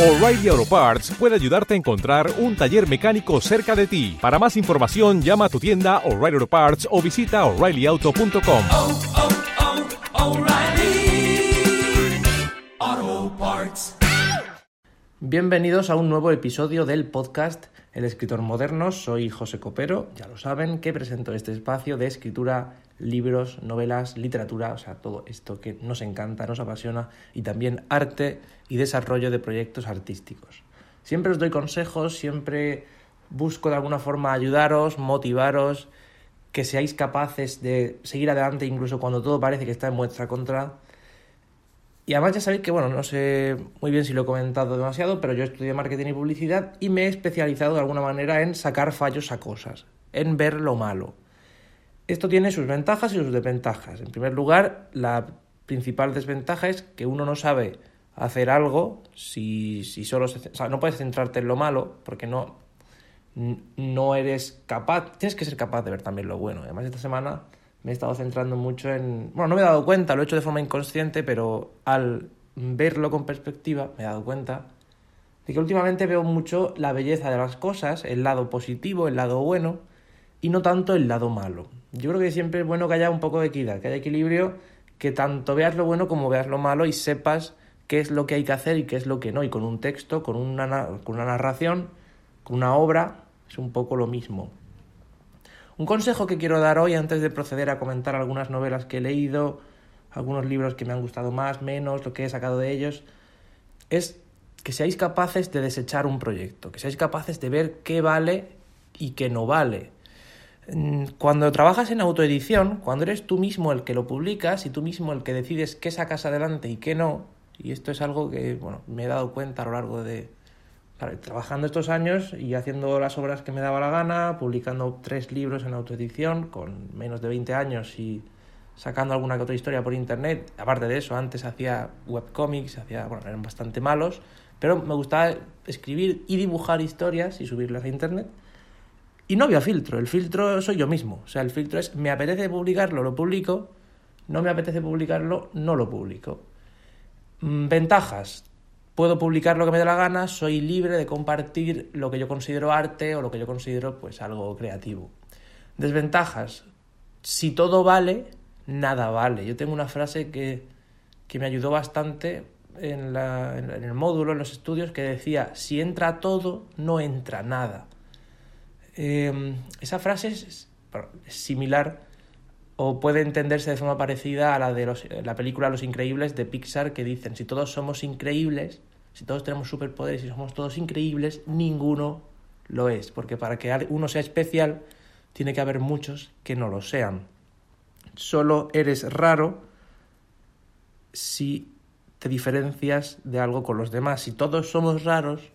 O'Reilly Auto Parts puede ayudarte a encontrar un taller mecánico cerca de ti. Para más información, llama a tu tienda O'Reilly Auto Parts o visita oreillyauto.com. oh, oh, O'Reilly Auto Parts. Bienvenidos a un nuevo episodio del podcast El escritor moderno. Soy José Copero, ya lo saben, que presento este espacio de escritura, libros, novelas, literatura, o sea, todo esto que nos encanta, nos apasiona, y también arte y desarrollo de proyectos artísticos. Siempre os doy consejos, siempre busco de alguna forma ayudaros, motivaros, que seáis capaces de seguir adelante incluso cuando todo parece que está en vuestra contra. Y además ya sabéis que, bueno, no sé muy bien si lo he comentado demasiado, pero yo estudié marketing y publicidad y me he especializado de alguna manera en sacar fallos a cosas, en ver lo malo. Esto tiene sus ventajas y sus desventajas. En primer lugar, la principal desventaja es que uno no sabe hacer algo si, si solo se, o sea, no puedes centrarte en lo malo porque no, no eres capaz, tienes que ser capaz de ver también lo bueno. Además, esta semana me he estado centrando mucho en... Bueno, no me he dado cuenta, lo he hecho de forma inconsciente, pero al verlo con perspectiva me he dado cuenta de que últimamente veo mucho la belleza de las cosas, el lado positivo, el lado bueno, y no tanto el lado malo. Yo creo que siempre es bueno que haya un poco de equidad, que haya equilibrio, que tanto veas lo bueno como veas lo malo y sepas qué es lo que hay que hacer y qué es lo que no. Y con un texto, con una, con una narración, con una obra, es un poco lo mismo. Un consejo que quiero dar hoy antes de proceder a comentar algunas novelas que he leído, algunos libros que me han gustado más, menos, lo que he sacado de ellos, es que seáis capaces de desechar un proyecto, que seáis capaces de ver qué vale y qué no vale. Cuando trabajas en autoedición, cuando eres tú mismo el que lo publicas y tú mismo el que decides qué sacas adelante y qué no, y esto es algo que bueno, me he dado cuenta a lo largo de, trabajando estos años y haciendo las obras que me daba la gana, publicando tres libros en autoedición con menos de 20 años y sacando alguna que otra historia por internet. Aparte de eso, antes hacía webcomics, hacía, bueno, eran bastante malos, pero me gustaba escribir y dibujar historias y subirlas a internet. Y no había filtro, el filtro soy yo mismo. O sea, el filtro es, me apetece publicarlo, lo publico, no me apetece publicarlo, no lo publico. Ventajas, puedo publicar lo que me dé la gana, soy libre de compartir lo que yo considero arte o lo que yo considero pues algo creativo. Desventajas, si todo vale, nada vale. Yo tengo una frase que, que me ayudó bastante en, la, en, el módulo, en los estudios, que decía, si entra todo, no entra nada. Eh, esa frase es, es, similar o puede entenderse de forma parecida a la de los, la película Los Increíbles de Pixar, que dicen, si todos somos increíbles, si todos tenemos superpoderes y somos todos increíbles, ninguno lo es, porque para que uno sea especial tiene que haber muchos que no lo sean. Solo eres raro si te diferencias de algo con los demás. Si todos somos raros,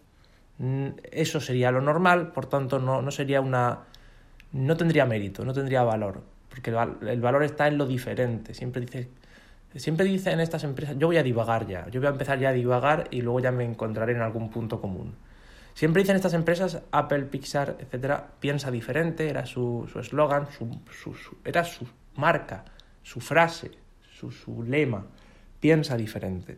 eso sería lo normal, por tanto no, no sería una... no tendría mérito, no tendría valor, porque el, valor está en lo diferente. Siempre dices Siempre dicen estas empresas, yo voy a divagar ya, yo voy a empezar ya a divagar y luego ya me encontraré en algún punto común. Siempre dicen estas empresas, Apple, Pixar, etcétera, piensa diferente, era su eslogan, su, su, su, era su marca, su frase, su, su lema, piensa diferente.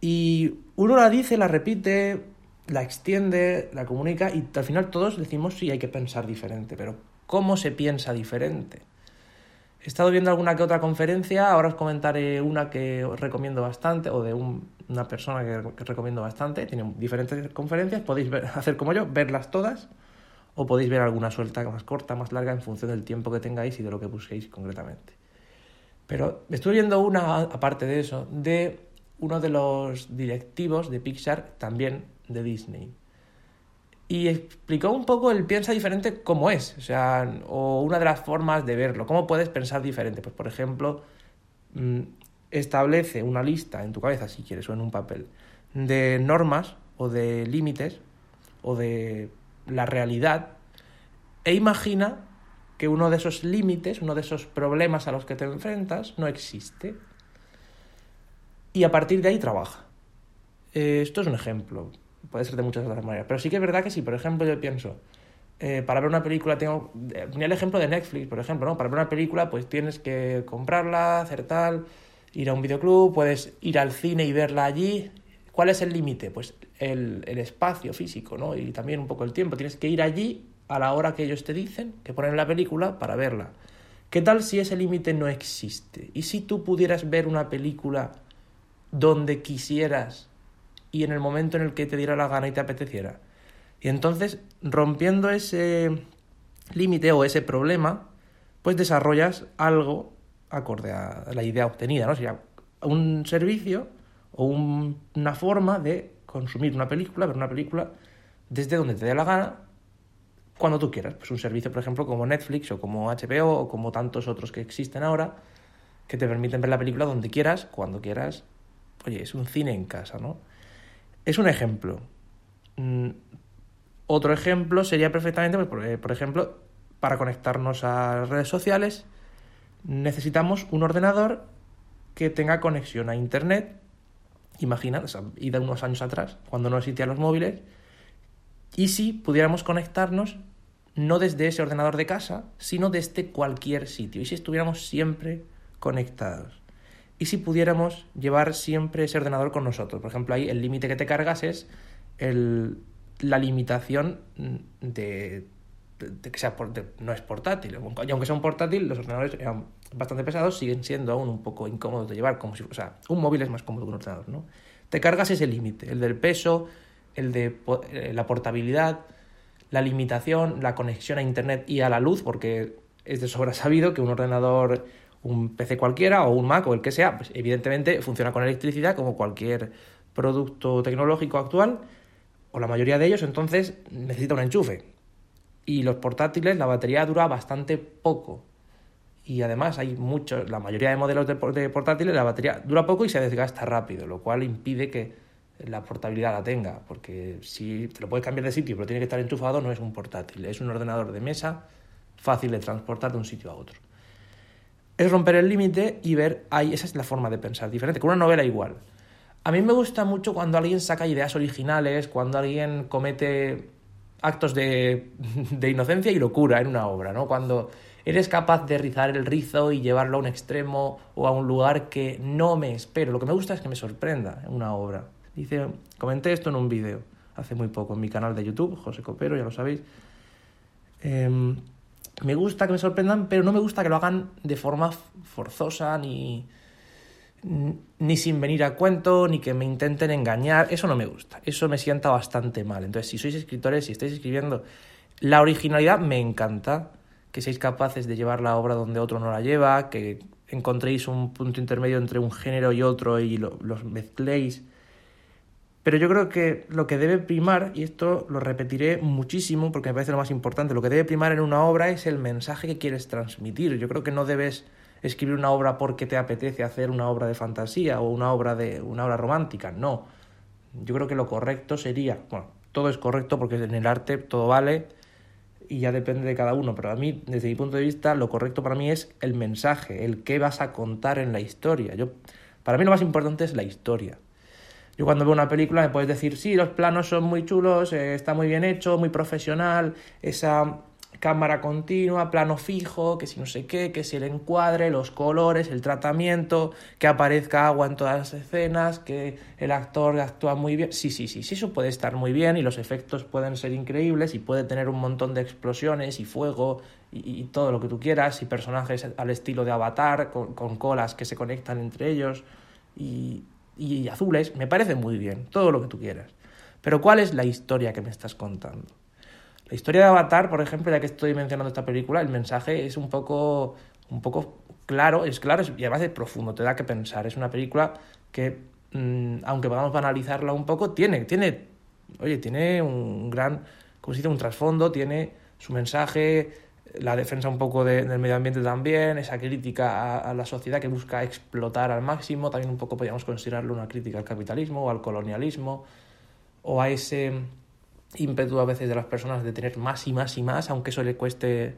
Y uno la dice, la repite, la extiende, la comunica y al final todos decimos sí, hay que pensar diferente, pero ¿cómo se piensa diferente? He estado viendo alguna que otra conferencia, ahora os comentaré una que os recomiendo bastante, o de un, una persona que, recomiendo bastante. Tiene diferentes conferencias, podéis ver, hacer como yo, verlas todas, o podéis ver alguna suelta más corta, más larga, en función del tiempo que tengáis y de lo que busquéis concretamente. Pero estoy viendo una, aparte de eso, de uno de los directivos de Pixar, también de Disney y explicó un poco el piensa diferente cómo es, o sea, o una de las formas de verlo, cómo puedes pensar diferente. Pues, por ejemplo, mm, establece una lista en tu cabeza, si quieres, o en un papel, de normas o de límites o de la realidad e imagina que uno de esos límites, uno de esos problemas a los que te enfrentas no existe. Y a partir de ahí trabaja. Eh, esto es un ejemplo puede ser de muchas otras maneras. Pero sí que es verdad que si, por ejemplo, yo pienso, eh, para ver una película tengo... Tenía el ejemplo de Netflix, por ejemplo, ¿no? Para ver una película pues tienes que comprarla, hacer tal, ir a un videoclub, puedes ir al cine y verla allí. ¿Cuál es el límite? Pues el, el espacio físico, ¿no? Y también un poco el tiempo. Tienes que ir allí a la hora que ellos te dicen, que ponen la película, para verla. ¿Qué tal si ese límite no existe? ¿Y si tú pudieras ver una película donde quisieras y en el momento en el que te diera la gana y te apeteciera? Y entonces, rompiendo ese límite o ese problema, pues desarrollas algo acorde a la idea obtenida, ¿no? Sea, un servicio o un- una forma de consumir una película, ver una película desde donde te dé la gana, cuando tú quieras. Pues un servicio, por ejemplo, como Netflix o como HBO o como tantos otros que existen ahora, que te permiten ver la película donde quieras, cuando quieras. Oye, es un cine en casa, ¿no? Es un ejemplo. Mm, Otro ejemplo sería perfectamente, pues, por, eh, por ejemplo, para conectarnos a redes sociales, necesitamos un ordenador que tenga conexión a Internet. Imagina, o sea, ida unos años atrás, cuando no existían los móviles, y si pudiéramos conectarnos no desde ese ordenador de casa, sino desde cualquier sitio, y si estuviéramos siempre conectados. Y si pudiéramos llevar siempre ese ordenador con nosotros. Por ejemplo, ahí el límite que te cargas es el, la limitación de, que sea por- de- no es portátil. Y aunque sea un portátil, los ordenadores eran bastante pesados, siguen siendo aún un poco incómodos de llevar. Como si, o sea, un móvil es más cómodo que un ordenador, ¿no? Te cargas ese límite, el del peso, el de eh, la portabilidad, la limitación, la conexión a internet y a la luz, porque es de sobra sabido que un ordenador, un PC cualquiera o un Mac o el que sea, pues evidentemente funciona con electricidad como cualquier producto tecnológico actual, o la mayoría de ellos, entonces necesita un enchufe. Y los portátiles, la batería dura bastante poco. Y además hay muchos, la mayoría de modelos de, por- de portátiles, la batería dura poco y se desgasta rápido, lo cual impide que la portabilidad la tenga, porque si te lo puedes cambiar de sitio pero tiene que estar enchufado, no es un portátil, es un ordenador de mesa fácil de transportar de un sitio a otro. Es romper el límite y ver, ahí, esa es la forma de pensar diferente, con una novela igual. A mí me gusta mucho cuando alguien saca ideas originales, cuando alguien comete actos de, de inocencia y locura en una obra, ¿no? Cuando eres capaz de rizar el rizo y llevarlo a un extremo o a un lugar que no me espero. Lo que me gusta es que me sorprenda en una obra. Dice, comenté esto en un vídeo hace muy poco en mi canal de YouTube, José Copero, ya lo sabéis. Em, me gusta que me sorprendan, pero no me gusta que lo hagan de forma forzosa ni, ni sin venir a cuento, ni que me intenten engañar. Eso no me gusta. Eso me sienta bastante mal. Entonces, si sois escritores, si estáis escribiendo, la originalidad me encanta. Que seáis capaces de llevar la obra donde otro no la lleva, que encontréis un punto intermedio entre un género y otro y lo- los mezcléis. Pero yo creo que lo que debe primar, y esto lo repetiré muchísimo porque me parece lo más importante, lo que debe primar en una obra es el mensaje que quieres transmitir. Yo creo que no debes escribir una obra porque te apetece hacer una obra de fantasía o una obra de una obra romántica, no. Yo creo que lo correcto sería, bueno, todo es correcto porque en el arte todo vale y ya depende de cada uno, pero a mí, desde mi punto de vista, lo correcto para mí es el mensaje, el qué vas a contar en la historia. Yo, para mí lo más importante es la historia. Yo cuando veo una película me puedes decir, sí, los planos son muy chulos, eh, está muy bien hecho, muy profesional, esa cámara continua, plano fijo, que si no sé qué, que si el encuadre, los colores, el tratamiento, que aparezca agua en todas las escenas, que el actor actúa muy bien. Sí, sí, sí, sí, eso puede estar muy bien y los efectos pueden ser increíbles y puede tener un montón de explosiones y fuego y, y todo lo que tú quieras y personajes al estilo de Avatar con, con colas que se conectan entre ellos y, y azules, me parece muy bien, todo lo que tú quieras. Pero ¿cuál es la historia que me estás contando? La historia de Avatar, por ejemplo, ya que estoy mencionando esta película, el mensaje es un poco, un poco claro, es claro y además es profundo, te da que pensar. Es una película que, mm, aunque podamos banalizarla un poco, tiene, tiene, oye, tiene un gran, como se dice, un trasfondo, tiene su mensaje, la defensa un poco de- del medio ambiente también, esa crítica a, la sociedad que busca explotar al máximo, también un poco podríamos considerarlo una crítica al capitalismo o al colonialismo o a ese ímpetu a veces de las personas de tener más y más y más, aunque eso le cueste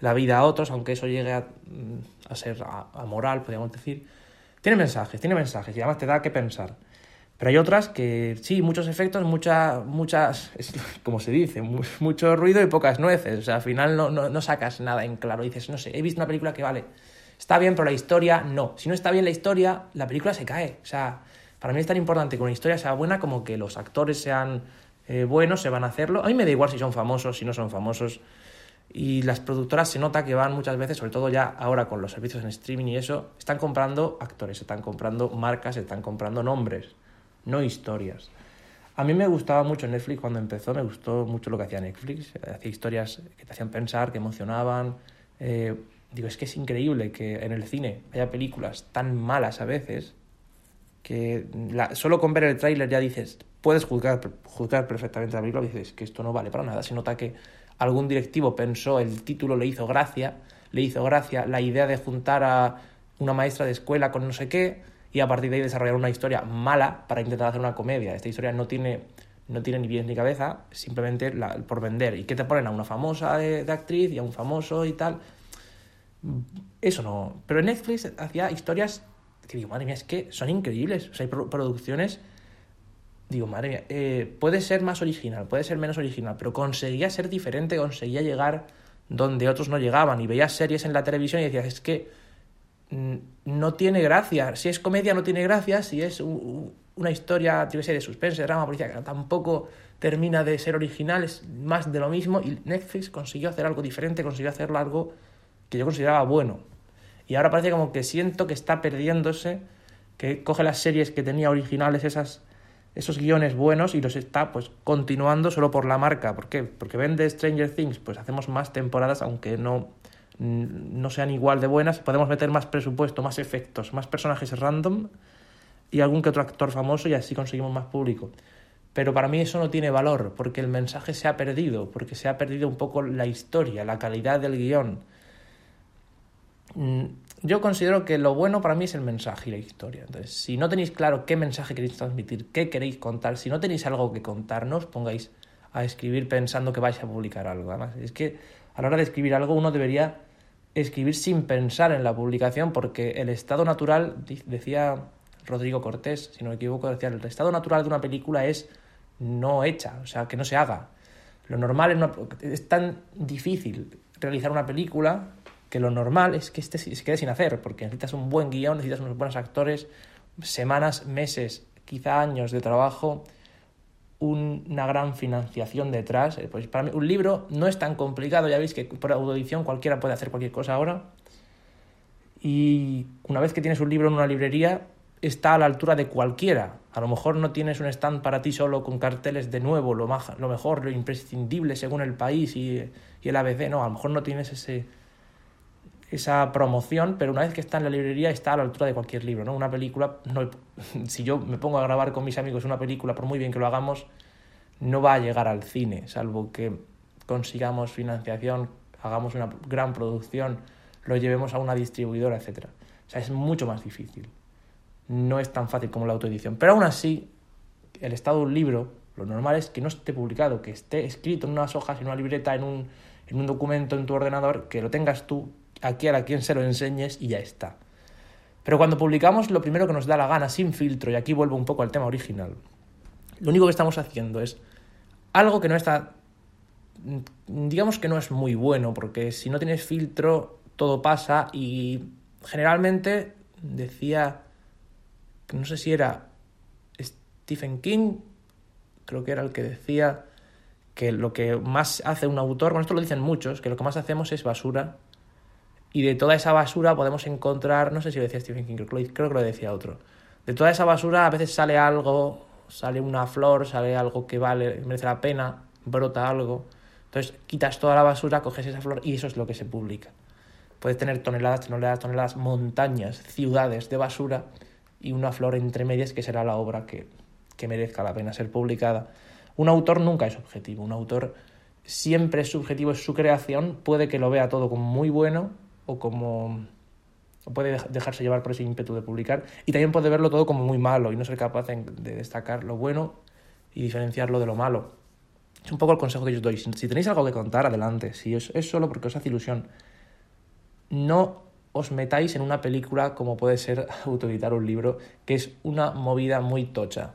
la vida a otros, aunque eso llegue a, mm, a ser amoral, podríamos decir. Tiene mensajes, tiene mensajes y además te da que pensar. Pero hay otras que sí, muchos efectos, mucha, muchas, es como se dice, mu- mucho ruido y pocas nueces. O sea, al final no, no, no sacas nada en claro. Dices, no sé, he visto una película que vale, está bien, pero la historia no. Si no está bien la historia, la película se cae. O sea, Para mí es tan importante que una historia sea buena como que los actores sean eh, buenos, se van a hacerlo. A mí me da igual si son famosos, si no son famosos. Y las productoras se nota que van muchas veces, sobre todo ya ahora con los servicios en streaming y eso, están comprando actores, están comprando marcas, están comprando nombres, no historias. A mí me gustaba mucho Netflix cuando empezó, me gustó mucho lo que hacía Netflix. Hacía historias que te hacían pensar, que emocionaban. Eh, digo, es que es increíble que en el cine haya películas tan malas a veces que solo con ver el tráiler ya dices, puedes juzgar, juzgar perfectamente la película y dices que esto no vale para nada. Se nota que algún directivo pensó, el título le hizo gracia, le hizo gracia la idea de juntar a una maestra de escuela con no sé qué y a partir de ahí desarrollar una historia mala para intentar hacer una comedia. Esta historia no tiene, no tiene ni pies ni cabeza, simplemente la, por vender. ¿Y qué te ponen a una famosa de, actriz y a un famoso y tal? Eso no. Pero Netflix hacía historias que digo, madre mía, es que son increíbles. O sea, hay producciones. Digo, madre mía, eh, puede ser más original, puede ser menos original, pero conseguía ser diferente, conseguía llegar donde otros no llegaban. Y veías series en la televisión y decías, es que no tiene gracia. Si es comedia, no tiene gracia. Si es una historia, tiene que de suspense, drama, policía, que tampoco termina de ser original, es más de lo mismo. Y Netflix consiguió hacer algo diferente, consiguió hacerlo algo que yo consideraba bueno. Y ahora parece como que siento que está perdiéndose, que coge las series que tenía originales, esas, esos guiones buenos, y los está pues continuando solo por la marca. ¿Por qué? Porque vende Stranger Things, pues hacemos más temporadas, aunque no, no sean igual de buenas, podemos meter más presupuesto, más efectos, más personajes random y algún que otro actor famoso y así conseguimos más público. Pero para mí eso no tiene valor, porque el mensaje se ha perdido, porque se ha perdido un poco la historia, la calidad del guion. Mm, yo considero que lo bueno para mí es el mensaje y la historia. Entonces, si no tenéis claro qué mensaje queréis transmitir, qué queréis contar, si no tenéis algo que contar, no os pongáis a escribir pensando que vais a publicar algo. Además, es que a la hora de escribir algo uno debería escribir sin pensar en la publicación porque el estado natural, decía Rodrigo Cortés, si no me equivoco, decía, el estado natural de una película es no hecha, o sea, que no se haga. Lo normal es, es tan difícil realizar una película que lo normal es que este se quede sin hacer, porque necesitas un buen guion, necesitas unos buenos actores, semanas, meses, quizá años de trabajo, una gran financiación detrás. Eh, pues para mí un libro no es tan complicado, ya veis que por audición cualquiera puede hacer cualquier cosa ahora. Y una vez que tienes un libro en una librería, está a la altura de cualquiera. A lo mejor no tienes un stand para ti solo con carteles de nuevo, lo, lo mejor, lo imprescindible según el país y, y el ABC, no, a lo mejor no tienes ese, esa promoción, pero una vez que está en la librería está a la altura de cualquier libro, ¿no? Una película, no, si yo me pongo a grabar con mis amigos una película, por muy bien que lo hagamos, no va a llegar al cine, salvo que consigamos financiación, hagamos una gran producción, lo llevemos a una distribuidora, etc. O sea, es mucho más difícil. No es tan fácil como la autoedición. Pero aún así, el estado de un libro, lo normal es que no esté publicado, que esté escrito en unas hojas, en una libreta, en un, en un documento en tu ordenador, que lo tengas tú aquí a quien se lo enseñes y ya está. Pero cuando publicamos lo primero que nos da la gana, sin filtro, y aquí vuelvo un poco al tema original, lo único que estamos haciendo es algo que no está, digamos que no es muy bueno, porque si no tienes filtro, todo pasa y generalmente decía, no sé si era Stephen King, creo que era el que decía que lo que más hace un autor, bueno, esto lo dicen muchos, que lo que más hacemos es basura y de toda esa basura podemos encontrar, no sé si lo decía Stephen King, creo, que lo decía otro. De toda esa basura a veces sale algo, sale una flor, sale algo que vale, merece la pena, brota algo. Entonces quitas toda la basura, coges esa flor y eso es lo que se publica. Puedes tener toneladas, toneladas, toneladas, montañas, ciudades de basura y una flor entre medias que será la obra que, que merezca la pena ser publicada. Un autor nunca es objetivo, un autor siempre es subjetivo, es su creación, puede que lo vea todo como muy bueno o como puede dejarse llevar por ese ímpetu de publicar y también puede verlo todo como muy malo y no ser capaz de destacar lo bueno y diferenciarlo de lo malo. Es un poco el consejo que yo os doy. Si tenéis algo que contar, adelante. Si es, es solo porque os hace ilusión, no os metáis en una película como puede ser autoeditar un libro, que es una movida muy tocha.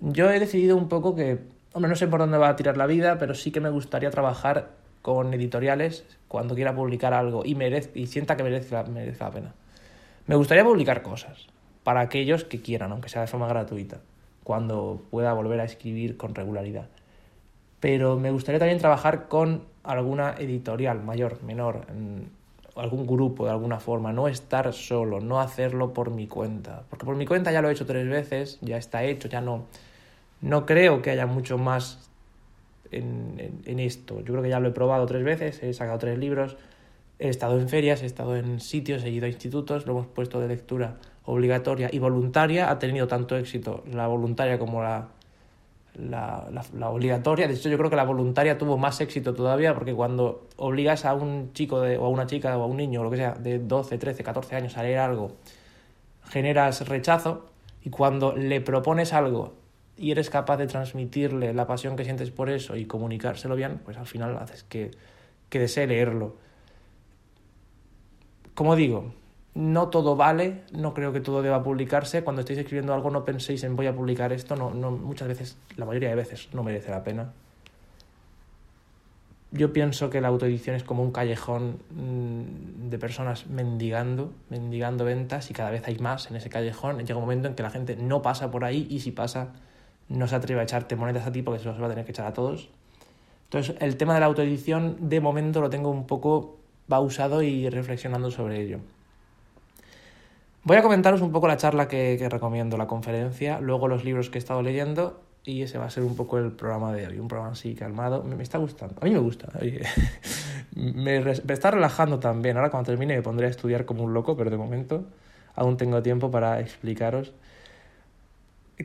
Yo he decidido un poco que, hombre, no sé por dónde va a tirar la vida, pero sí que me gustaría trabajar con editoriales cuando quiera publicar algo y, merez, y sienta que merece, merece la pena. Me gustaría publicar cosas para aquellos que quieran, aunque sea de forma gratuita, cuando pueda volver a escribir con regularidad. Pero me gustaría también trabajar con alguna editorial mayor, menor, en algún grupo de alguna forma, no estar solo, no hacerlo por mi cuenta, porque por mi cuenta ya lo he hecho tres veces, ya está hecho, ya no, no creo que haya mucho más en, en, esto. Yo creo que ya lo he probado tres veces, he sacado tres libros, he estado en ferias, he estado en sitios, he ido a institutos, lo hemos puesto de lectura obligatoria y voluntaria. Ha tenido tanto éxito la voluntaria como la, la, la, obligatoria. De hecho, yo creo que la voluntaria tuvo más éxito todavía porque cuando obligas a un chico de, o a una chica o a un niño o lo que sea de 12, 13, 14 años a leer algo, generas rechazo y cuando le propones algo y eres capaz de transmitirle la pasión que sientes por eso y comunicárselo bien, pues al final haces que, que desee leerlo. Como digo, no todo vale, no creo que todo deba publicarse. Cuando estéis escribiendo algo no penséis en voy a publicar esto, no, no, muchas veces, la mayoría de veces, no merece la pena. Yo pienso que la autoedición es como un callejón mm, de personas mendigando, mendigando ventas y cada vez hay más en ese callejón. Llega un momento en que la gente no pasa por ahí y si pasa no se atreve a echarte monedas a ti porque se los va a tener que echar a todos. Entonces, el tema de la autoedición, de momento lo tengo un poco pausado y reflexionando sobre ello. Voy a comentaros un poco la charla que, que, recomiendo, la conferencia, luego los libros que he estado leyendo y ese va a ser un poco el programa de hoy, un programa así calmado. Me, está gustando, a mí me gusta. me, me, está relajando también. Ahora cuando termine me pondré a estudiar como un loco, pero de momento aún tengo tiempo para explicaros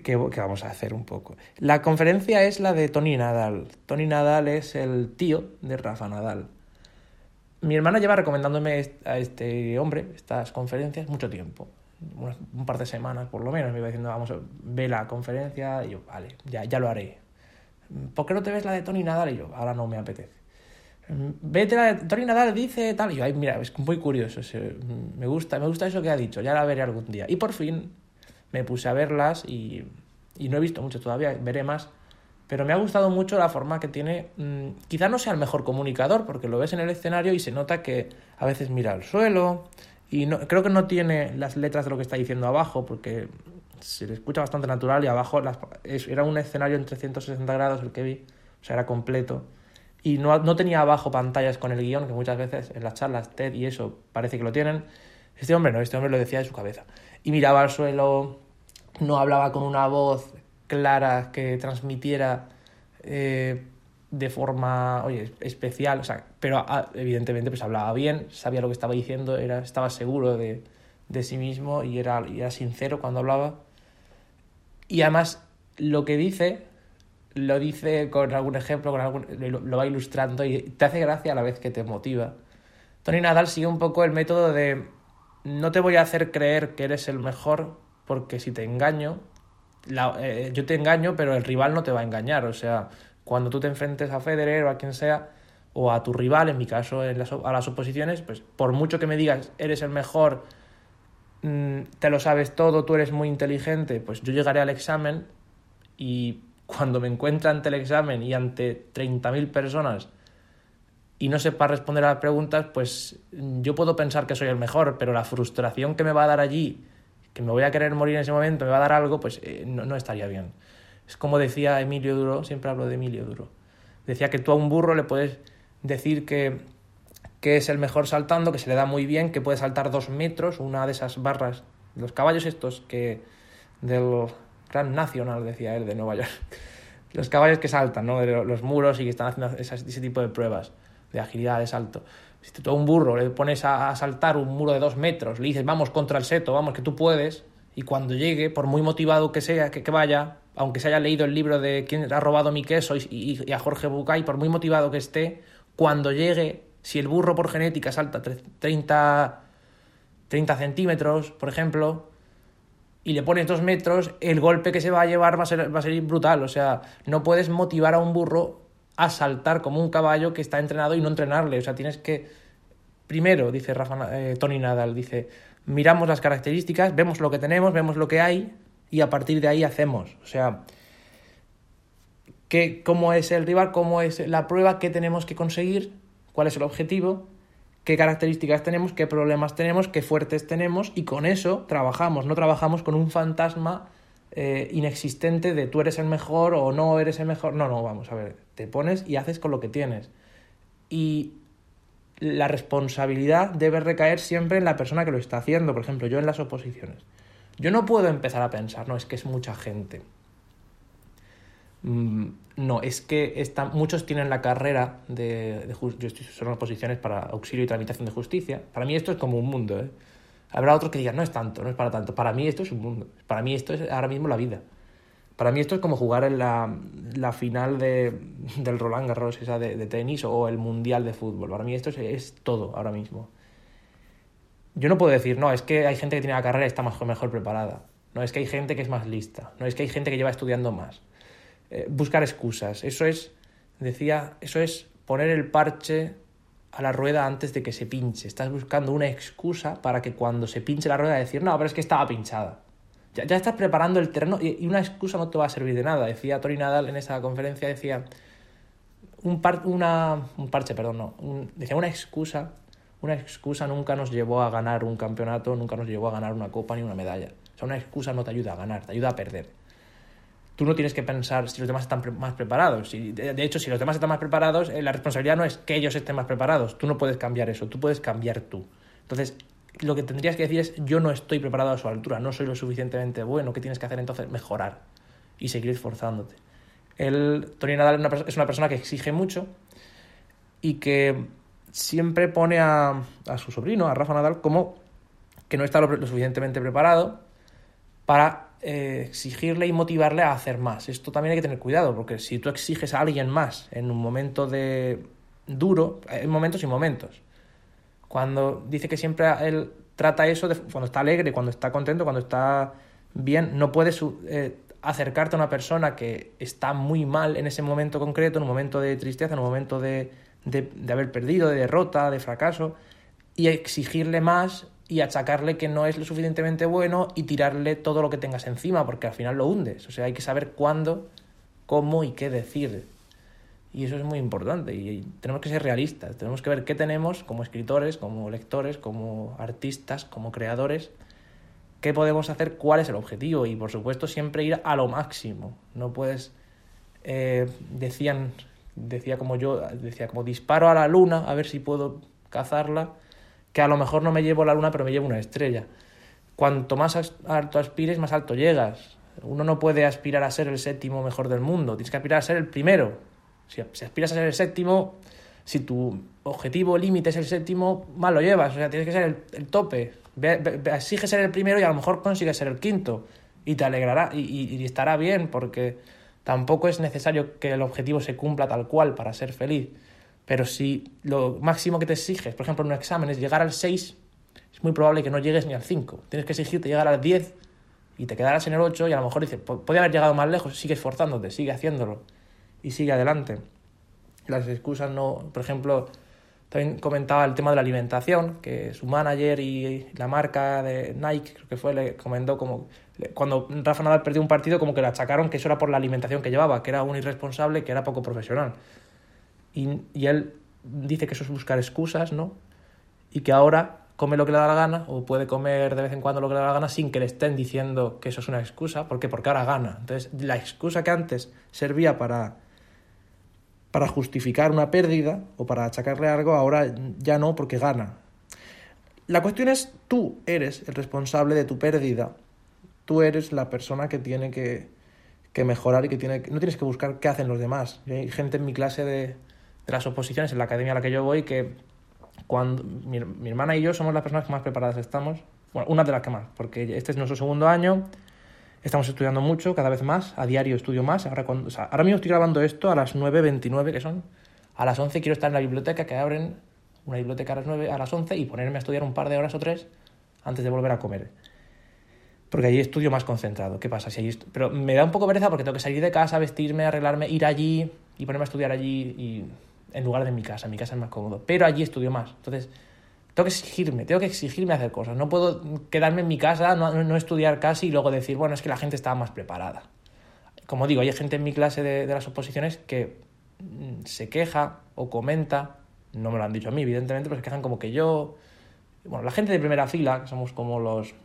¿Qué, vamos a hacer un poco? La conferencia es la de Tony Nadal. Tony Nadal es el tío de Rafa Nadal. Mi hermana lleva recomendándome a este hombre estas conferencias mucho tiempo. Un par de semanas por lo menos. Me iba diciendo, vamos, ve la conferencia. Y yo, vale, ya, ya lo haré. ¿Por qué no te ves la de Tony Nadal? Y yo, ahora no me apetece. Vete la de Tony Nadal, dice tal. Y yo, ay, mira, es muy curioso. Me gusta, me gusta eso que ha dicho. Ya la veré algún día. Y por fin me puse a verlas y, y no he visto mucho todavía, veré más. Pero me ha gustado mucho la forma que tiene. Mmm, quizá no sea el mejor comunicador, porque lo ves en el escenario y se nota que a veces mira al suelo. Y no, creo que no tiene las letras de lo que está diciendo abajo, porque se le escucha bastante natural y abajo las, era un escenario en 360 grados el que vi, o sea, era completo. Y no, no tenía abajo pantallas con el guion, que muchas veces en las charlas TED y eso parece que lo tienen. Este hombre no, este hombre lo decía de su cabeza. Y miraba al suelo, no hablaba con una voz clara que transmitiera eh, de forma oye, especial, o sea, pero ah, evidentemente pues hablaba bien, sabía lo que estaba diciendo, era, estaba seguro de, de sí mismo y era, era sincero cuando hablaba. Y además lo que dice lo dice con algún ejemplo, con algún, lo, lo, va ilustrando y te hace gracia a la vez que te motiva. Tony Nadal sigue un poco el método de no te voy a hacer creer que eres el mejor, porque si te engaño, la, eh, yo te engaño, pero el rival no te va a engañar. O sea, cuando tú te enfrentes a Federer o a quien sea, o a tu rival, en mi caso, en las, a las oposiciones, pues por mucho que me digas, eres el mejor, mmm, te lo sabes todo, tú eres muy inteligente, pues yo llegaré al examen y cuando me encuentre ante el examen y ante 30.000 personas y no sepa responder a las preguntas, pues yo puedo pensar que soy el mejor, pero la frustración que me va a dar allí que me voy a querer morir en ese momento, me va a dar algo, pues eh, no, no, estaría bien. Es como decía Emilio Duro, siempre hablo de Emilio Duro. Decía que tú a un burro le puedes decir que, que es el mejor saltando, que se le da muy bien, que puede saltar dos metros, una de esas barras, los caballos estos que del Gran Nacional, decía él, de Nueva York. Los caballos que saltan, ¿no? De los muros y que están haciendo ese tipo de pruebas de agilidad, de salto. Si tú a un burro le pones a, saltar un muro de dos metros, le dices, vamos contra el seto, vamos, que tú puedes, y cuando llegue, por muy motivado que sea, que, que vaya, aunque se haya leído el libro de quién ha robado mi queso y, y, y a Jorge Bucay, por muy motivado que esté, cuando llegue, si el burro por genética salta 30, 30 centímetros, por ejemplo, y le pones dos metros, el golpe que se va a llevar va a ser, va a ser brutal. O sea, no puedes motivar a un burro a saltar como un caballo que está entrenado y no entrenarle. O sea, tienes que. Primero, dice Rafa, eh, Tony Nadal, dice, miramos las características, vemos lo que tenemos, vemos lo que hay y a partir de ahí hacemos. O sea, ¿qué, cómo es el rival, cómo es la prueba, qué tenemos que conseguir, cuál es el objetivo, qué características tenemos, qué problemas tenemos, qué fuertes tenemos y con eso trabajamos, no trabajamos con un fantasma eh, inexistente de tú eres el mejor o no eres el mejor. No, no, vamos a ver, te pones y haces con lo que tienes. Y la responsabilidad debe recaer siempre en la persona que lo está haciendo. Por ejemplo, yo en las oposiciones. Yo no puedo empezar a pensar, no, es que es mucha gente. Mm, no, es que está, muchos tienen la carrera de, de yo estoy, son oposiciones para auxilio y tramitación de justicia. Para mí esto es como un mundo. ¿eh? Habrá otros que digan, no es tanto, no es para tanto. Para mí esto es un mundo. Para mí esto es ahora mismo la vida. Para mí esto es como jugar en la, la final de, del Roland Garros, esa de, de, tenis, o el Mundial de fútbol. Para mí esto es, todo ahora mismo. Yo no puedo decir, no, es que hay gente que tiene la carrera y está mejor, mejor preparada. No, es que hay gente que es más lista. No, es que hay gente que lleva estudiando más. Eh, buscar excusas. Eso es, decía, eso es poner el parche a la rueda antes de que se pinche. Estás buscando una excusa para que cuando se pinche la rueda decir, no, pero es que estaba pinchada. Ya, ya estás preparando el terreno y, una excusa no te va a servir de nada. Decía Tori Nadal en esa conferencia, decía, un, par, una, un parche, perdón, no, decía una excusa, una excusa nunca nos llevó a ganar un campeonato, nunca nos llevó a ganar una copa ni una medalla. O sea, una excusa no te ayuda a ganar, te ayuda a perder tú no tienes que pensar si los demás están pre más preparados. De, hecho, si los demás están más preparados, eh, la responsabilidad no es que ellos estén más preparados. Tú no puedes cambiar eso, tú puedes cambiar tú. Entonces, lo que tendrías que decir es, yo no estoy preparado a su altura, no soy lo suficientemente bueno, ¿qué tienes que hacer entonces? Mejorar y seguir esforzándote. El Tony Nadal es una, persona que exige mucho y que siempre pone a, a su sobrino, a Rafa Nadal, como que no está lo suficientemente preparado para eh, exigirle y motivarle a hacer más. Esto también hay que tener cuidado, porque si tú exiges a alguien más en un momento de duro, hay momentos y momentos. Cuando dice que siempre él trata eso de, cuando está alegre, cuando está contento, cuando está bien, no puedes eh, acercarte a una persona que está muy mal en ese momento concreto, en un momento de tristeza, en un momento de, de, de haber perdido, de derrota, de fracaso, y exigirle más y achacarle que no es lo suficientemente bueno y tirarle todo lo que tengas encima, porque al final lo hundes. O sea, hay que saber cuándo, cómo y qué decir. Y eso es muy importante. Y tenemos que ser realistas. Tenemos que ver qué tenemos como escritores, como lectores, como artistas, como creadores. ¿Qué podemos hacer? ¿Cuál es el objetivo? Y por supuesto siempre ir a lo máximo. No puedes... Eh, decían, decía como yo, decía como disparo a la luna a ver si puedo cazarla que a lo mejor no me llevo la luna, pero me llevo una estrella. Cuanto más alto aspires, más alto llegas. Uno no puede aspirar a ser el séptimo mejor del mundo, tienes que aspirar a ser el primero. Si, aspiras a ser el séptimo, si tu objetivo límite es el séptimo, mal lo llevas, o sea, tienes que ser el, tope. Exige ser el primero y a lo mejor consigues ser el quinto y te alegrará y estará bien porque tampoco es necesario que el objetivo se cumpla tal cual para ser feliz. Pero si lo máximo que te exiges, por ejemplo, en un examen es llegar al 6, es muy probable que no llegues ni al 5. Tienes que exigirte llegar al 10 y te quedarás en el 8 y a lo mejor dices, podría haber llegado más lejos, sigue esforzándote, sigue haciéndolo y sigue adelante. Las excusas no, por ejemplo, también comentaba el tema de la alimentación, que su manager y la marca de Nike, creo que fue, le comentó como cuando Rafa Nadal perdió un partido, como que le achacaron que eso era por la alimentación que llevaba, que era un irresponsable, que era poco profesional. Y, y, él dice que eso es buscar excusas, ¿no? Y que ahora come lo que le da la gana o puede comer de vez en cuando lo que le da la gana sin que le estén diciendo que eso es una excusa. ¿Por qué? Porque ahora gana. Entonces, la excusa que antes servía para, para justificar una pérdida o para achacarle algo, ahora ya no porque gana. La cuestión es, tú eres el responsable de tu pérdida. Tú eres la persona que tiene que, que mejorar y que tiene... No tienes que buscar qué hacen los demás. Hay gente en mi clase de, de las oposiciones en la academia a la que yo voy que cuando mi, mi, hermana y yo somos las personas que más preparadas estamos, bueno, una de las que más, porque este es nuestro segundo año, estamos estudiando mucho, cada vez más, a diario estudio más, ahora, cuando, ahora mismo estoy grabando esto a las 9.29 que son, a las 11 quiero estar en la biblioteca que abren una biblioteca a las 9, a las 11 y ponerme a estudiar un par de horas o tres antes de volver a comer. Porque allí estudio más concentrado. ¿Qué pasa? Si Pero me da un poco pereza porque tengo que salir de casa, vestirme, arreglarme, ir allí y ponerme a estudiar allí y en lugar de mi casa. Mi casa es más cómodo. Pero allí estudio más. Entonces, tengo que exigirme, tengo que exigirme hacer cosas. No puedo quedarme en mi casa, no, no estudiar casi y luego decir, bueno, es que la gente estaba más preparada. Como digo, hay gente en mi clase de, de las oposiciones que mm, se queja o comenta No me lo han dicho a mí, evidentemente, pero se quejan como que yo... Bueno, la gente de primera fila, que somos como los...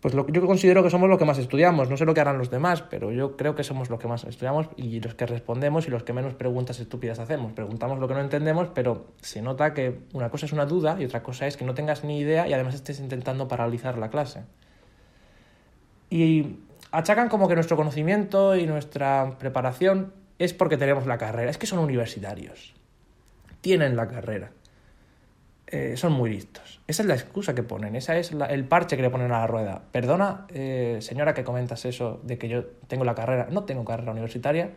Pues lo, yo considero que somos los que más estudiamos, no sé lo que harán los demás, pero yo creo que somos los que más estudiamos y los que respondemos y los que menos preguntas estúpidas hacemos. Preguntamos lo que no entendemos, pero se nota que una cosa es una duda y otra cosa es que no tengas ni idea y además estés intentando paralizar la clase. Y achacan como que nuestro conocimiento y nuestra preparación es porque tenemos la carrera. Es que son universitarios. Tienen la carrera. Eh, son muy listos. Esa es la excusa que ponen, esa es la- el parche que le ponen a la rueda. Perdona, eh, señora, que comentas eso de que yo tengo la carrera. No tengo carrera universitaria.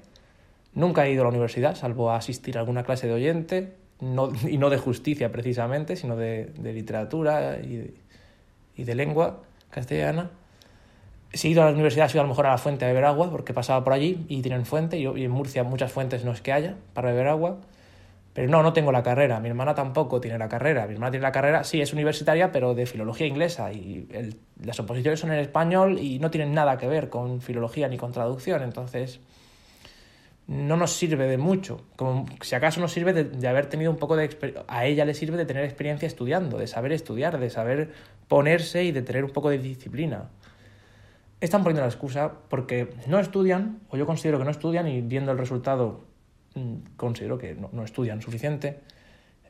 Nunca he ido a la universidad, salvo a asistir a alguna clase de oyente, y no de justicia precisamente, sino de, literatura y de, y de lengua castellana. Si he ido a la universidad, he ido a lo mejor a la fuente a beber agua, porque pasaba por allí y tienen fuente, y, y en Murcia muchas fuentes no es que haya para beber agua. Pero no, no tengo la carrera. Mi hermana tampoco tiene la carrera. Mi hermana tiene la carrera, sí, es universitaria, pero de filología inglesa. Y las oposiciones son en español y no tienen nada que ver con filología ni con traducción. Entonces, no nos sirve de mucho. Como si acaso nos sirve de, de haber tenido un poco de exper- A ella le sirve de tener experiencia estudiando, de saber estudiar, de saber ponerse y de tener un poco de disciplina. Están poniendo la excusa porque no estudian, o yo considero que no estudian, y viendo el resultado considero que no, estudian suficiente,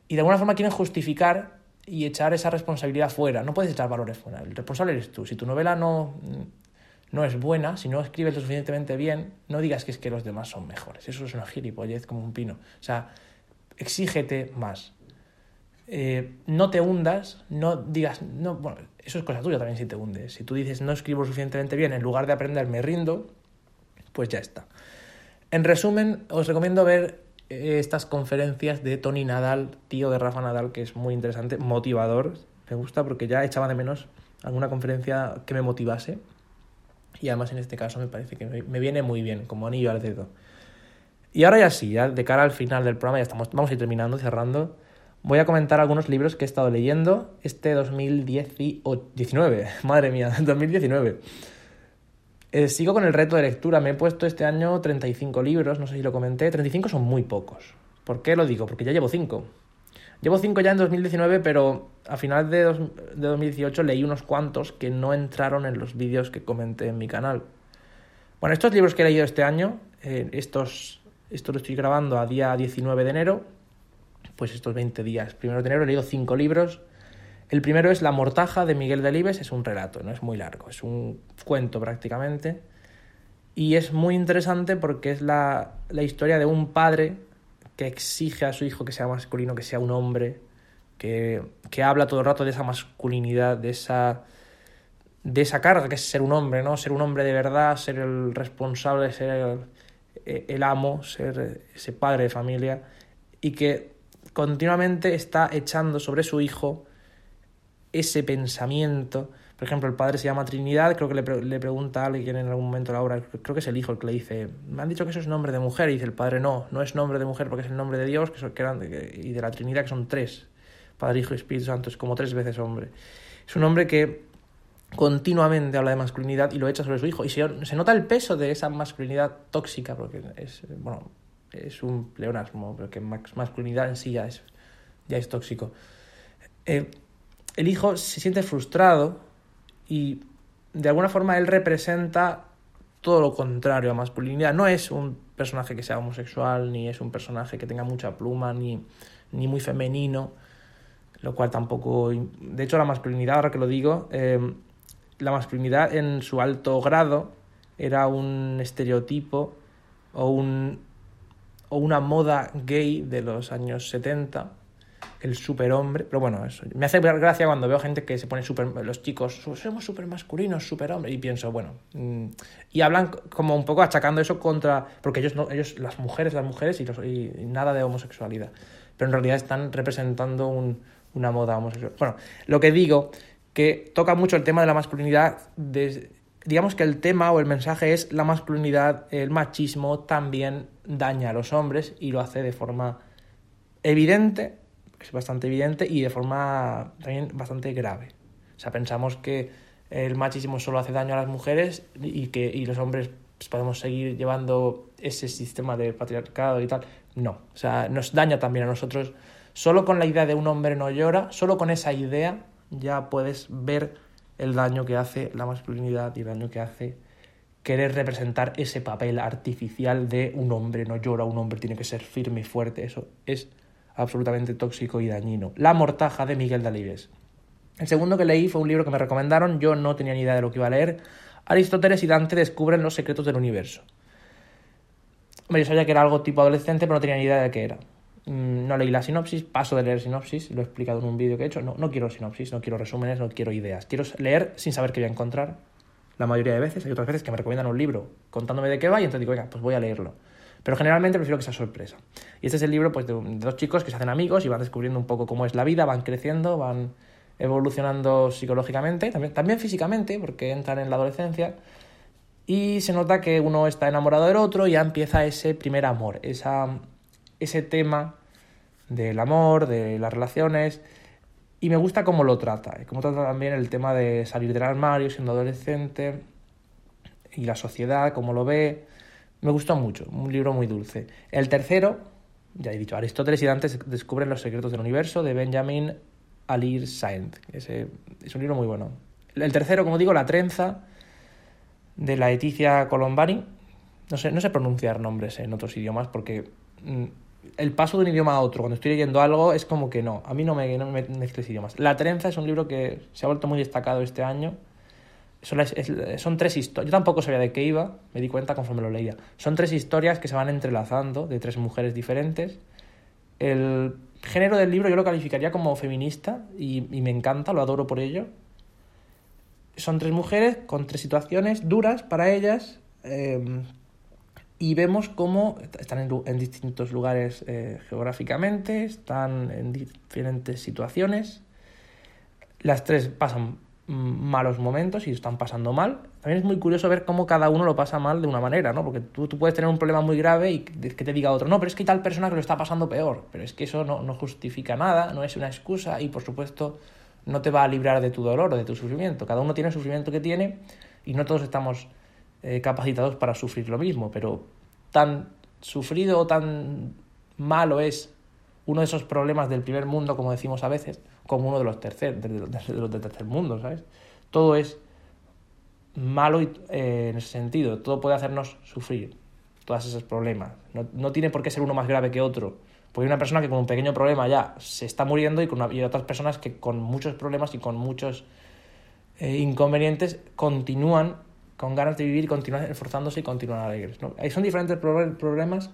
y de alguna forma quieren justificar y echar esa responsabilidad fuera. No puedes echar valores fuera, el responsable eres tú. Si tu novela no, no es buena, si no escribes lo suficientemente bien, no digas que es que los demás son mejores. Eso es una gilipollez como un pino. O sea, exígete más. Eh, no te hundas, no digas, no, bueno, eso es cosa tuya también si te hundes. Si tú dices no escribo suficientemente bien, en lugar de aprender me rindo, pues ya está. En resumen, os recomiendo ver eh, estas conferencias de Tony Nadal, tío de Rafa Nadal, que es muy interesante, motivador. Me gusta porque ya echaba de menos alguna conferencia que me motivase. Y además en este caso me parece que me, viene muy bien, como anillo al dedo. Y ahora ya sí, ya de cara al final del programa, ya estamos, vamos a ir terminando, cerrando. Voy a comentar algunos libros que he estado leyendo este 2019. Madre mía, 2019. Eh, sigo con el reto de lectura. Me he puesto este año 35 libros, no sé si lo comenté. 35 son muy pocos. ¿Por qué lo digo? Porque ya llevo 5. Llevo 5 ya en 2019, pero a final de, dos- de 2018 leí unos cuantos que no entraron en los vídeos que comenté en mi canal. Bueno, estos libros que he leído este año, eh, estos, esto lo estoy grabando a día 19 de enero, pues estos 20 días, primero de enero, he leído 5 libros. El primero es La Mortaja de Miguel Delibes, es un relato, no es muy largo, es un cuento prácticamente. Y es muy interesante porque es la, la historia de un padre que exige a su hijo que sea masculino, que sea un hombre, que, que habla todo el rato de esa masculinidad, de esa, de esa carga que es ser un hombre, ¿no? Ser un hombre de verdad, ser el responsable, ser el, el amo, ser ese padre de familia, y que continuamente está echando sobre su hijo ese pensamiento. Por ejemplo, el padre se llama Trinidad, creo que le, le pregunta a alguien en algún momento la obra, creo que es el hijo el que le dice, me han dicho que eso es nombre de mujer, y dice el padre, no, no es nombre de mujer porque es el nombre de Dios que son- que eran, y de la Trinidad que son tres, Padre, Hijo y Espíritu Santo, es como tres veces hombre. Es un hombre que continuamente habla de masculinidad y lo echa sobre su hijo, y se, se nota el peso de esa masculinidad tóxica, porque es, bueno, es un pleonasmo, pero que masculinidad en sí ya es, ya es tóxico. Eh, el hijo se siente frustrado y de alguna forma él representa todo lo contrario a masculinidad. No es un personaje que sea homosexual, ni es un personaje que tenga mucha pluma, ni, ni muy femenino, lo cual tampoco... De hecho, la masculinidad, ahora que lo digo, eh, la masculinidad en su alto grado era un estereotipo o, un, o una moda gay de los años 70 el superhombre, pero bueno, eso. Me hace gracia cuando veo gente que se pone super, los chicos, somos super masculinos, superhombres, y pienso, bueno, mm, y hablan como un poco achacando eso contra, porque ellos, no, ellos las mujeres, las mujeres y, los, y, nada de homosexualidad, pero en realidad están representando un, una moda homosexual. Bueno, lo que digo, que toca mucho el tema de la masculinidad, digamos que el tema o el mensaje es la masculinidad, el machismo también daña a los hombres y lo hace de forma evidente es bastante evidente y de forma también bastante grave. O sea, pensamos que el machismo solo hace daño a las mujeres y que y los hombres pues, podemos seguir llevando ese sistema de patriarcado y tal. No, o sea, nos daña también a nosotros Solo con la idea de un hombre no llora, solo con esa idea ya puedes ver el daño que hace la masculinidad y el daño que hace querer representar ese papel artificial de un hombre no llora, un hombre tiene que ser firme y fuerte. Eso es absolutamente tóxico y dañino. La mortaja de Miguel Dalibes. El segundo que leí fue un libro que me recomendaron, yo no tenía ni idea de lo que iba a leer. Aristóteles y Dante descubren los secretos del universo. Yo sabía que era algo tipo adolescente, pero no tenía ni idea de qué era. Mm, no leí la sinopsis, paso de leer sinopsis, lo he explicado en un vídeo que he hecho. No, no quiero sinopsis, no quiero resúmenes, no quiero ideas. Quiero leer sin saber qué voy a encontrar. La mayoría de veces, hay otras veces que me recomiendan un libro contándome de qué va y entonces digo, venga, pues voy a leerlo. Pero generalmente prefiero que sea sorpresa. Y este es el libro pues, de, dos chicos que se hacen amigos y van descubriendo un poco cómo es la vida, van creciendo, van evolucionando psicológicamente, también, físicamente, porque entran en la adolescencia, y se nota que uno está enamorado del otro y ya empieza ese primer amor, esa, ese tema del amor, de las relaciones, y me gusta cómo lo trata, cómo trata también el tema de salir del armario siendo adolescente, y la sociedad, cómo lo ve, me gustó mucho, un libro muy dulce. El tercero, ya he dicho, Aristóteles y Dante descubren los secretos del universo, de Benjamin Alir Saint. Ese es un libro muy bueno. El tercero, como digo, La trenza, de la Leticia Colombani. No sé, no sé pronunciar nombres en otros idiomas porque mm, el paso de un idioma a otro, cuando estoy leyendo algo, es como que no, a mí no me, no me idiomas. La trenza es un libro que se ha vuelto muy destacado este año. Son, es, son tres historias. Yo tampoco sabía de qué iba, me di cuenta conforme lo leía. Son tres historias que se van entrelazando de tres mujeres diferentes. El género del libro yo lo calificaría como feminista y, y me encanta, lo adoro por ello. Son tres mujeres con tres situaciones duras para ellas eh, y vemos cómo están en, en distintos lugares eh, geográficamente, están en diferentes situaciones. Las tres pasan malos momentos y están pasando mal. También es muy curioso ver cómo cada uno lo pasa mal de una manera, ¿no? Porque tú, tú puedes tener un problema muy grave y que te diga otro, no, pero es que hay tal persona que lo está pasando peor. Pero es que eso no, no justifica nada, no es una excusa y por supuesto no te va a librar de tu dolor o de tu sufrimiento. Cada uno tiene el sufrimiento que tiene y no todos estamos eh, capacitados para sufrir lo mismo, pero tan sufrido o tan malo es uno de esos problemas del primer mundo, como decimos a veces, como uno de los, tercer, de, de, de los del tercer mundo, ¿sabes? Todo es malo eh, en ese sentido, todo puede hacernos sufrir, todos esos problemas. No, no, tiene por qué ser uno más grave que otro, porque hay una persona que con un pequeño problema ya se está muriendo y, con una, y otras personas que con muchos problemas y con muchos eh, inconvenientes continúan con ganas de vivir, continúan esforzándose y continúan alegres. ¿no? Son diferentes problemas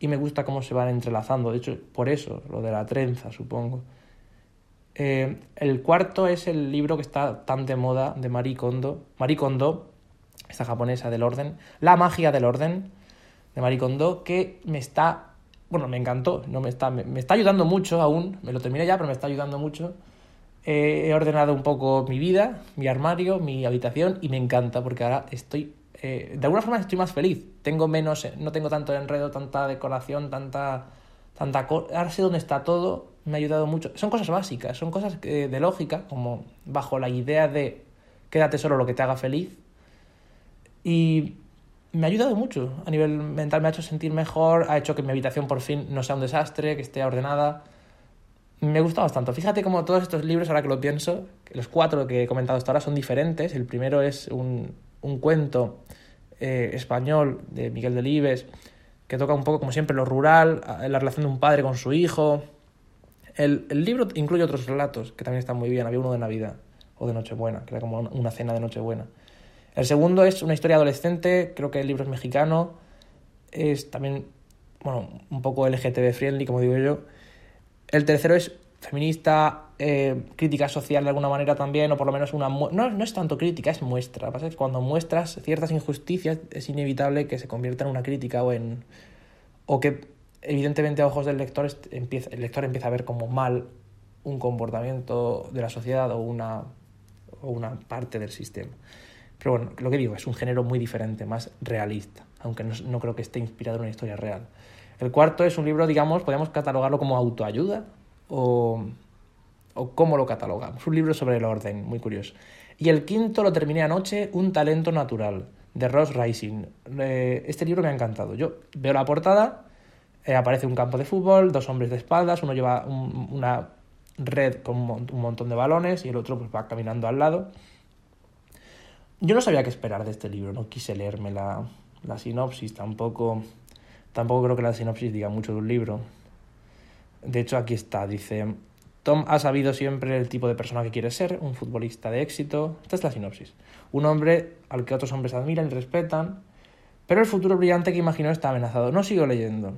y me gusta cómo se van entrelazando, de hecho, por eso, lo de la trenza, supongo. Eh, el cuarto es el libro que está tan de moda de Marie Kondo, Marie Kondo, esta japonesa del orden, La magia del orden de Marie Kondo, que me está, bueno, me encantó, no me está, me, está ayudando mucho aún, me lo terminé ya, pero me está ayudando mucho. Eh, he ordenado un poco mi vida, mi armario, mi habitación y me encanta porque ahora estoy, eh, de alguna forma estoy más feliz, tengo menos, no tengo tanto enredo, tanta decoración, tanta, tanta, ahora sé dónde está todo me ha ayudado mucho. Son cosas básicas, son cosas de lógica, como bajo la idea de quédate solo lo que te haga feliz. Y me ha ayudado mucho. A nivel mental me ha hecho sentir mejor, ha hecho que mi habitación por fin no sea un desastre, que esté ordenada. Me gusta bastante. Fíjate como todos estos libros, ahora que lo pienso, los cuatro que he comentado hasta ahora son diferentes. El primero es un, un cuento eh, español de Miguel Delibes, que toca un poco, como siempre, lo rural, la relación de un padre con su hijo, el, el, libro incluye otros relatos que también están muy bien. Había uno de Navidad o de Nochebuena, que era como una cena de Nochebuena. El segundo es una historia adolescente, creo que el libro es mexicano. Es también, bueno, un poco LGTB friendly, como digo yo. El tercero es feminista, eh, crítica social de alguna manera también, o por lo menos una... No, no es tanto crítica, es muestra. Pasa que cuando muestras ciertas injusticias es inevitable que se convierta en una crítica o en... o que evidentemente a ojos del lector empieza, el lector empieza a ver como mal un comportamiento de la sociedad o una, o una parte del sistema. Pero bueno, lo que digo, es un género muy diferente, más realista, aunque no, no, creo que esté inspirado en una historia real. El cuarto es un libro, digamos, podemos catalogarlo como autoayuda o, o cómo lo catalogamos. Un libro sobre el orden, muy curioso. Y el quinto lo terminé anoche, Un talento natural, de Ross Rising. Eh, este libro me ha encantado. Yo veo la portada Eh, aparece un campo de fútbol, dos hombres de espaldas, uno lleva un- una red con un montón de balones y el otro pues, va caminando al lado. Yo no sabía qué esperar de este libro, no quise leerme la, la sinopsis, tampoco, tampoco creo que la sinopsis diga mucho de un libro. De hecho, aquí está, dice, Tom ha sabido siempre el tipo de persona que quiere ser, un futbolista de éxito. Esta es la sinopsis. Un hombre al que otros hombres admiran y respetan, pero el futuro brillante que imaginó está amenazado. No sigo leyendo.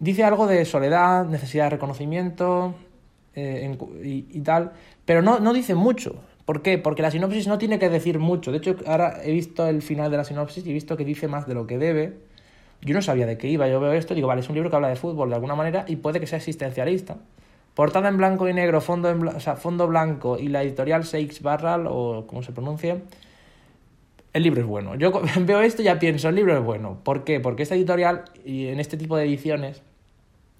Dice algo de soledad, necesidad de reconocimiento eh, en y, y tal, pero no, no dice mucho. ¿Por qué? Porque la sinopsis no tiene que decir mucho. De hecho, ahora he visto el final de la sinopsis y he visto que dice más de lo que debe. Yo no sabía de qué iba. Yo veo esto y digo, vale, es un libro que habla de fútbol de alguna manera y puede que sea existencialista. Portada en blanco y negro, fondo, en fondo blanco y la editorial Seix Barral, o como se pronuncie, el libro es bueno. Yo veo esto y ya pienso, el libro es bueno. ¿Por qué? Porque esta editorial y en este tipo de ediciones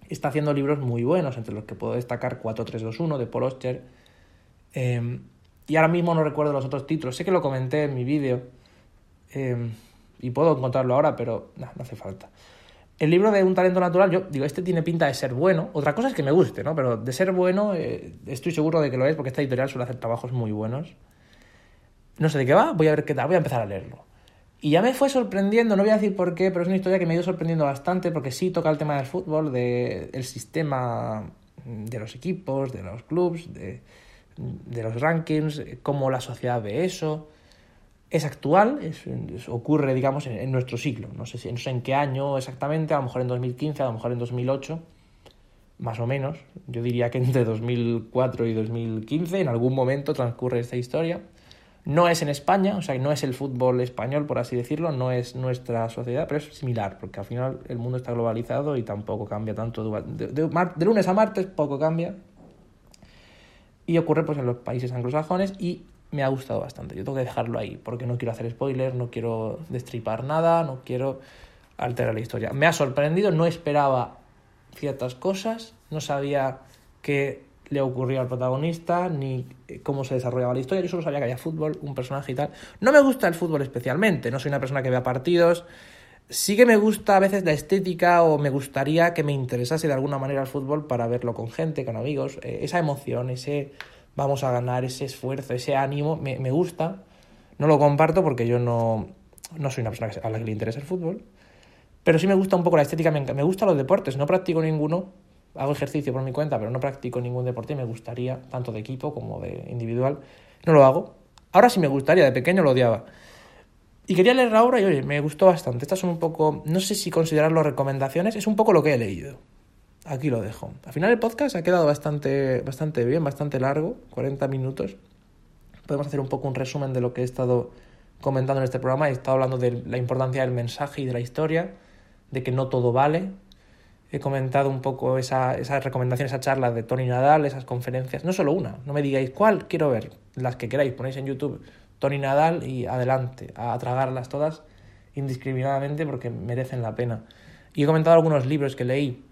está haciendo libros muy buenos, entre los que puedo destacar 4321 de Paul Auster. Eh, y ahora mismo no recuerdo los otros títulos. Sé que lo comenté en mi vídeo eh, y puedo encontrarlo ahora, pero no hace falta. El libro de Un talento natural, yo digo, este tiene pinta de ser bueno. Otra cosa es que me guste, ¿no? Pero de ser bueno, eh, estoy seguro de que lo es, porque esta editorial suele hacer trabajos muy buenos. No sé de qué va, voy a ver qué tal, voy a empezar a leerlo. Y ya me fue sorprendiendo, no voy a decir por qué, pero es una historia que me ha ido sorprendiendo bastante, porque sí toca el tema del fútbol, del el sistema de los equipos, de los clubs, de, de los rankings, cómo la sociedad ve eso. Es actual, es- ocurre, digamos, en, nuestro siglo. No sé, si, no sé en qué año exactamente, a lo mejor en 2015, a lo mejor en 2008, más o menos. Yo diría que entre 2004 y 2015, en algún momento transcurre esta historia. No es en España, o sea, no es el fútbol español, por así decirlo, no es nuestra sociedad, pero es similar, porque al final el mundo está globalizado y tampoco cambia tanto. De, de lunes a martes poco cambia. Y ocurre pues en los países anglosajones y me ha gustado bastante. Yo tengo que dejarlo ahí, porque no quiero hacer spoilers, no quiero destripar nada, no quiero alterar la historia. Me ha sorprendido, no esperaba ciertas cosas, no sabía qué le ocurría al protagonista, ni eh, cómo se desarrollaba la historia, yo solo sabía que había fútbol, un personaje y tal. No me gusta el fútbol especialmente, no soy una persona que vea partidos, sí que me gusta a veces la estética o me gustaría que me interesase de alguna manera el fútbol para verlo con gente, con amigos, eh, esa emoción, ese vamos a ganar, ese esfuerzo, ese ánimo, me, me gusta. No lo comparto porque yo no, no soy una persona a la que le interesa el fútbol. Pero sí me gusta un poco la estética, me, me gustan los deportes, no practico ninguno, hago ejercicio por mi cuenta, pero no practico ningún deporte y me gustaría, tanto de equipo como de individual, no lo hago. Ahora sí me gustaría, de pequeño lo odiaba. Y quería leer la obra y oye, me gustó bastante. Estas son un poco, no sé si considerarlo recomendaciones, es un poco lo que he leído. Aquí lo dejo. Al final el podcast ha quedado bastante, bastante bien, bastante largo, 40 minutos. Podemos hacer un poco un resumen de lo que he estado comentando en este programa. He estado hablando de la importancia del mensaje y de la historia, de que no todo vale. He comentado un poco esa, esa recomendación, esa charla de Tony Nadal, esas conferencias. No solo una, no me digáis cuál quiero ver. Las que queráis, ponéis en YouTube Tony Nadal y adelante, a tragarlas todas indiscriminadamente porque merecen la pena. Y he comentado algunos libros que leí.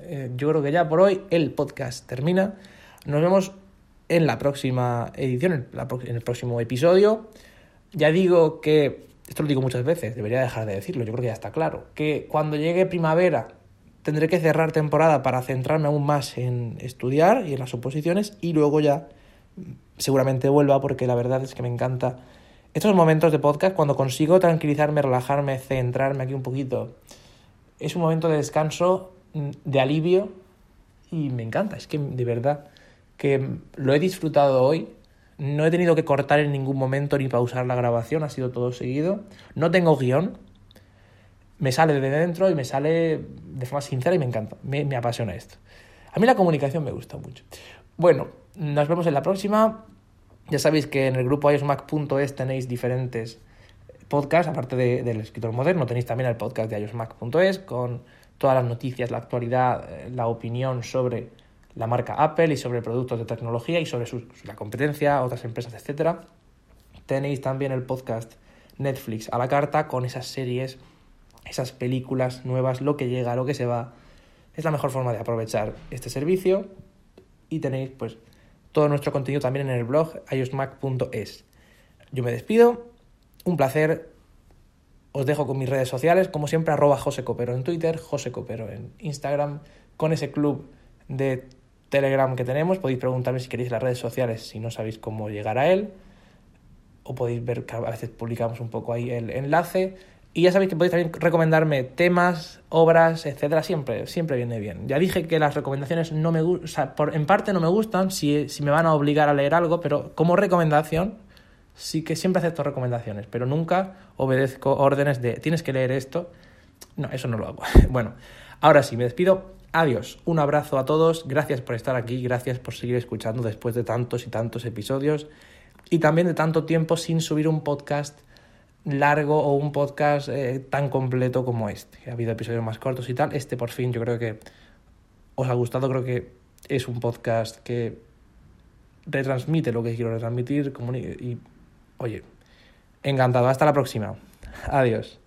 Eh, yo creo que ya por hoy el podcast termina. Nos vemos en la próxima edición, en, la en el próximo episodio. Ya digo que, esto lo digo muchas veces, debería dejar de decirlo, yo creo que ya está claro, que cuando llegue primavera tendré que cerrar temporada para centrarme aún más en estudiar y en las oposiciones y luego ya seguramente vuelva porque la verdad es que me encanta estos momentos de podcast cuando consigo tranquilizarme, relajarme, centrarme aquí un poquito. Es un momento de descanso, de alivio y me encanta, es que de verdad que lo he disfrutado hoy. No he tenido que cortar en ningún momento ni pausar la grabación, ha sido todo seguido. No tengo guion, me sale de dentro y me sale de forma sincera y me encanta, me, me apasiona esto. A mí la comunicación me gusta mucho. Bueno, nos vemos en la próxima. Ya sabéis que en el grupo iosmac.es tenéis diferentes podcasts, aparte de- del escritor moderno, tenéis también el podcast de iosmac.es con todas las noticias, la actualidad, eh, la opinión sobre la marca Apple y sobre productos de tecnología y sobre su- la competencia, otras empresas, etcétera. Tenéis también el podcast Netflix a la carta con esas series, esas películas nuevas, lo que llega, lo que se va. Es la mejor forma de aprovechar este servicio y tenéis pues todo nuestro contenido también en el blog iosmac.es. Yo me despido, un placer os dejo con mis redes sociales, como siempre, arroba José Copero en Twitter, José Copero en Instagram, con ese club de Telegram que tenemos. Podéis preguntarme si queréis las redes sociales si no sabéis cómo llegar a él. O podéis ver que a veces publicamos un poco ahí el enlace. Y ya sabéis que podéis también recomendarme temas, obras, etcétera, siempre, siempre viene bien. Ya dije que las recomendaciones no me gustan, en parte no me gustan si, si me van a obligar a leer algo, pero como recomendación, sí que siempre acepto recomendaciones, pero nunca obedezco órdenes de tienes que leer esto. No, eso no lo hago. Bueno, ahora sí, me despido. Adiós, un abrazo a todos, gracias por estar aquí, gracias por seguir escuchando después de tantos y tantos episodios y también de tanto tiempo sin subir un podcast largo o un podcast eh, tan completo como este. Ha habido episodios más cortos y tal. Este por fin yo creo que os ha gustado, creo que es un podcast que retransmite lo que quiero retransmitir y oye, encantado. Hasta la próxima. Adiós.